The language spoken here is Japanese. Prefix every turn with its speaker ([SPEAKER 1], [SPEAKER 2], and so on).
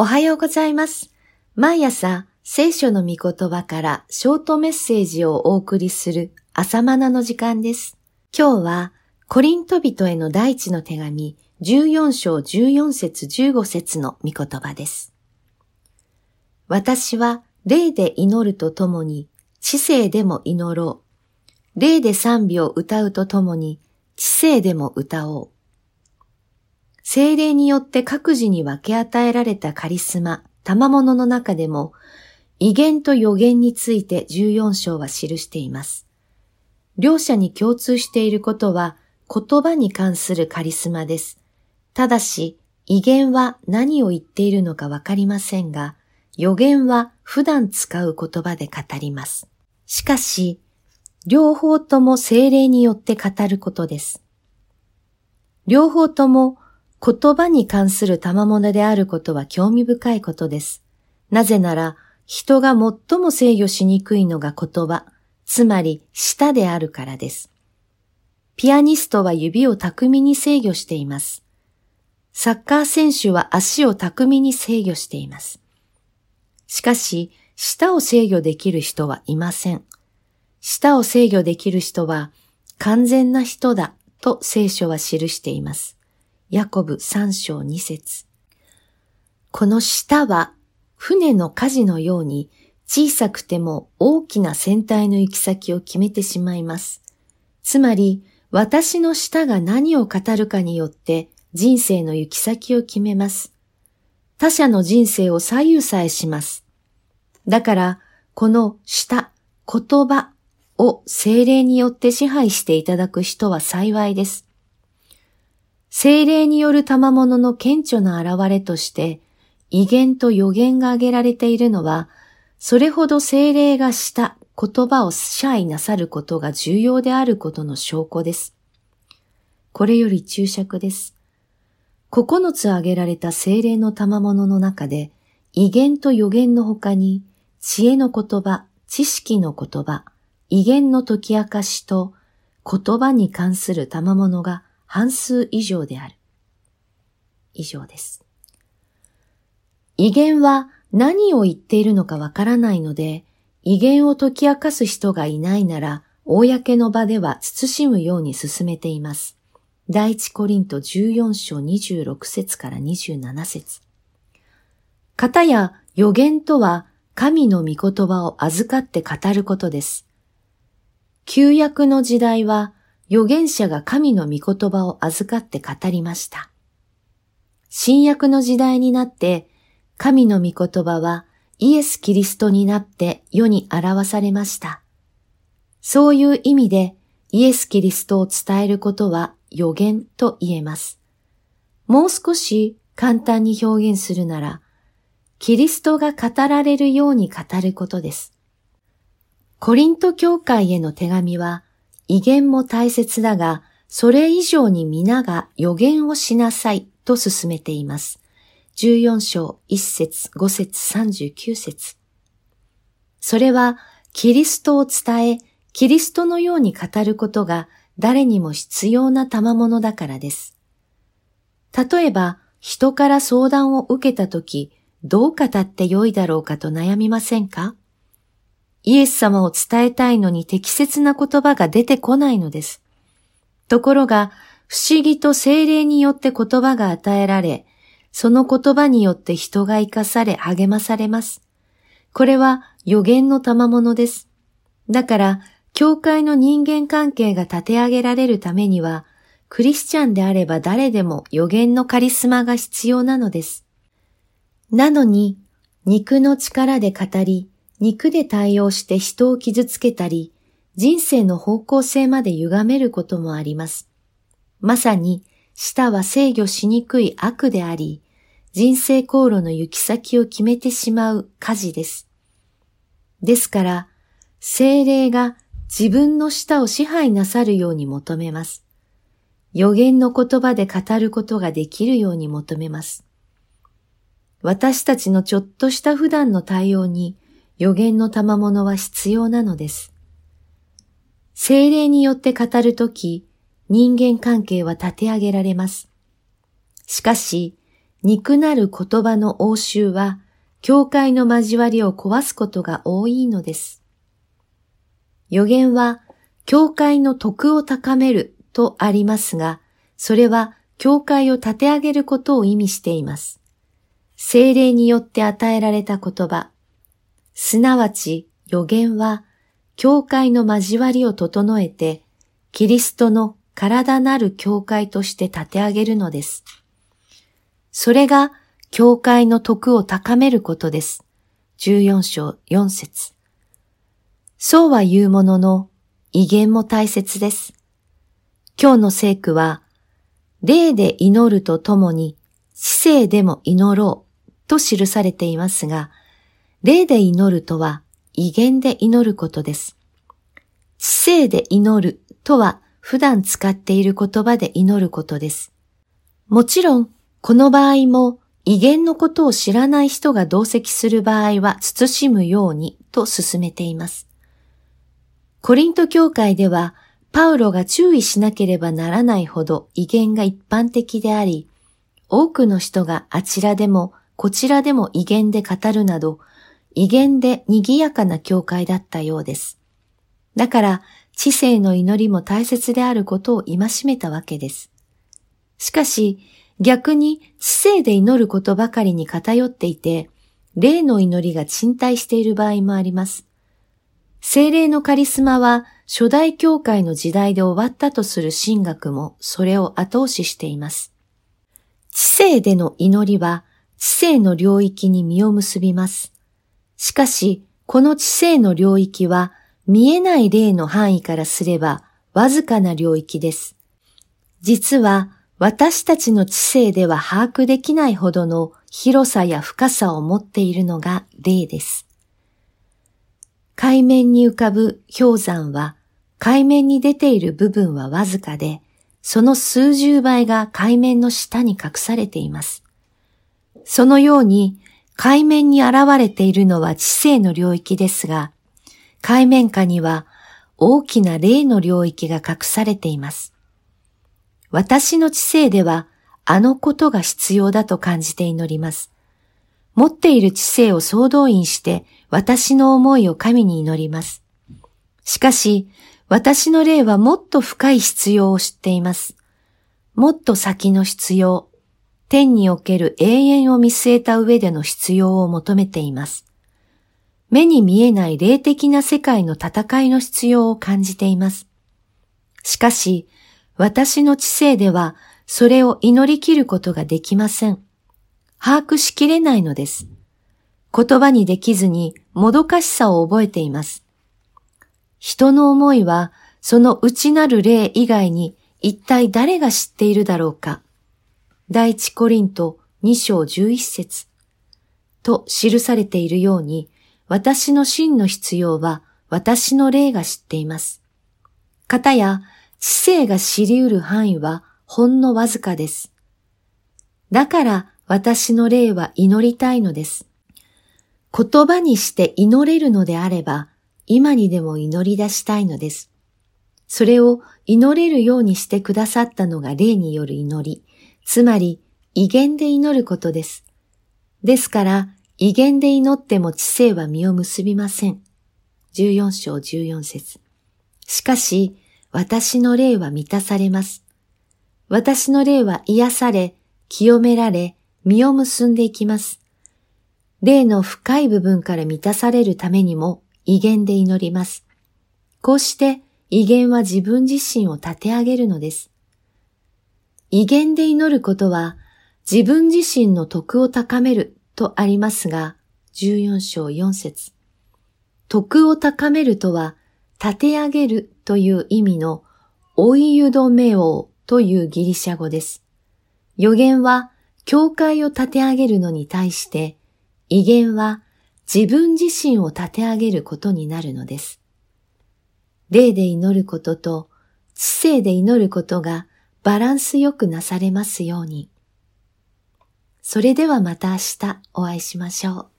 [SPEAKER 1] おはようございます。毎朝、聖書の御言葉からショートメッセージをお送りする朝マナの時間です。今日は、コリント人への第一の手紙14章14節15節の御言葉です。私は霊で祈るとともに、知性でも祈ろう。霊で賛美を歌うとともに、知性でも歌おう。精霊によって各自に分け与えられたカリスマ、賜物の中でも、威厳と予言について14章は記しています。両者に共通していることは、言葉に関するカリスマです。ただし、威厳は何を言っているのかわかりませんが、予言は普段使う言葉で語ります。しかし、両方とも精霊によって語ることです。両方とも言葉に関する賜物であることは興味深いことです。なぜなら、人が最も制御しにくいのが言葉、つまり舌であるからです。ピアニストは指を巧みに制御しています。サッカー選手は足を巧みに制御しています。しかし、舌を制御できる人はいません。舌を制御できる人は完全な人だと聖書は記しています。ヤコブ三章二節この舌は船の舵のように小さくても大きな船体の行き先を決めてしまいます。つまり、私の舌が何を語るかによって人生の行き先を決めます。他者の人生を左右さえします。だから、この舌、言葉を精霊によって支配していただく人は幸いです。精霊による賜物の顕著な現れとして、威厳と予言が挙げられているのは、それほど精霊がした言葉を支配なさることが重要であることの証拠です。これより注釈です。九つ挙げられた精霊の賜物の中で、威厳と予言の他に、知恵の言葉、知識の言葉、威厳の解き明かしと、言葉に関する賜物が半数以上である。以上です。威厳は何を言っているのかわからないので、威厳を解き明かす人がいないなら、公の場では慎むように進めています。第一コリント14章26節から27節方や予言とは神の御言葉を預かって語ることです。旧約の時代は預言者が神の御言葉を預かって語りました。新約の時代になって神の御言葉はイエス・キリストになって世に表されました。そういう意味でイエス・キリストを伝えることは予言と言えます。もう少し簡単に表現するなら、キリストが語られるように語ることです。コリント教会への手紙は、威厳も大切だが、それ以上に皆が予言をしなさいと進めています。14章1節5節39節それは、キリストを伝え、キリストのように語ることが誰にも必要な賜物だからです。例えば、人から相談を受けたとき、どう語ってよいだろうかと悩みませんか？イエス様を伝えたいのに適切な言葉が出てこないのです。ところが、不思議と精霊によって言葉が与えられ、その言葉によって人が生かされ励まされます。これは予言の賜物です。だから、教会の人間関係が立て上げられるためには、クリスチャンであれば誰でも予言のカリスマが必要なのです。なのに、肉の力で語り、肉で対応して人を傷つけたり、人生の方向性まで歪めることもあります。まさに、舌は制御しにくい悪であり、人生航路の行き先を決めてしまう舵です。ですから、精霊が自分の舌を支配なさるように求めます。予言の言葉で語ることができるように求めます。私たちのちょっとした普段の対応に予言の賜物は必要なのです。精霊によって語るとき、人間関係は立て上げられます。しかし、肉なる言葉の応酬は、教会の交わりを壊すことが多いのです。予言は、教会の徳を高めるとありますが、それは教会を立て上げることを意味しています。精霊によって与えられた言葉、すなわち予言は、教会の交わりを整えて、キリストの体なる教会として立て上げるのです。それが、教会の徳を高めることです。14章4節そうは言うものの、威厳も大切です。今日の聖句は、霊で祈るとともに、知性でも祈ろうと記されていますが、霊で祈るとは威厳で祈ることです。知性で祈るとは普段使っている言葉で祈ることです。もちろん、この場合も威厳のことを知らない人が同席する場合は慎むようにと進めています。コリント教会ではパウロが注意しなければならないほど威厳が一般的であり、多くの人があちらでもこちらでも威厳で語るなど、威厳で賑やかな教会だったようです。だから、知性の祈りも大切であることを戒めたわけです。しかし、逆に知性で祈ることばかりに偏っていて、霊の祈りが沈滞している場合もあります。精霊のカリスマは初代教会の時代で終わったとする神学もそれを後押ししています。知性での祈りは知性の領域に実を結びます。しかし、この知性の領域は見えない霊の範囲からすればわずかな領域です。実は私たちの知性では把握できないほどの広さや深さを持っているのが霊です。海面に浮かぶ氷山は海面に出ている部分はわずかで、その数十倍が海面の下に隠されています。そのように海面に現れているのは知性の領域ですが、海面下には大きな霊の領域が隠されています。私の知性ではあのことが必要だと感じて祈ります。持っている知性を総動員して私の思いを神に祈ります。しかし、私の霊はもっと深い必要を知っています。もっと先の必要、天における永遠を見据えた上での必要を求めています。目に見えない霊的な世界の戦いの必要を感じています。しかし、私の知性ではそれを祈り切ることができません。把握しきれないのです。言葉にできずにもどかしさを覚えています。人の思いはその内なる霊以外に一体誰が知っているだろうか。第一コリント2章11節と記されているように、私の真の必要は私の霊が知っています。方や知性が知り得る範囲はほんのわずかです。だから私の霊は祈りたいのです。言葉にして祈れるのであれば、今にでも祈り出したいのです。それを祈れるようにしてくださったのが霊による祈り、つまり威厳で祈ることです。ですから、威厳で祈っても知性は実を結びません。14章14節しかし、私の霊は満たされます。私の霊は癒され、清められ、実を結んでいきます。霊の深い部分から満たされるためにも威厳で祈ります。こうして威厳は自分自身を立て上げるのです。威厳で祈ることは自分自身の徳を高めるとありますが、14章4節徳を高めるとは、立て上げるという意味のオイユドメオというギリシャ語です。予言は教会を立て上げるのに対して、威厳は自分自身を立て上げることになるのです。霊で祈ることと知性で祈ることがバランスよくなされますように。それではまた明日お会いしましょう。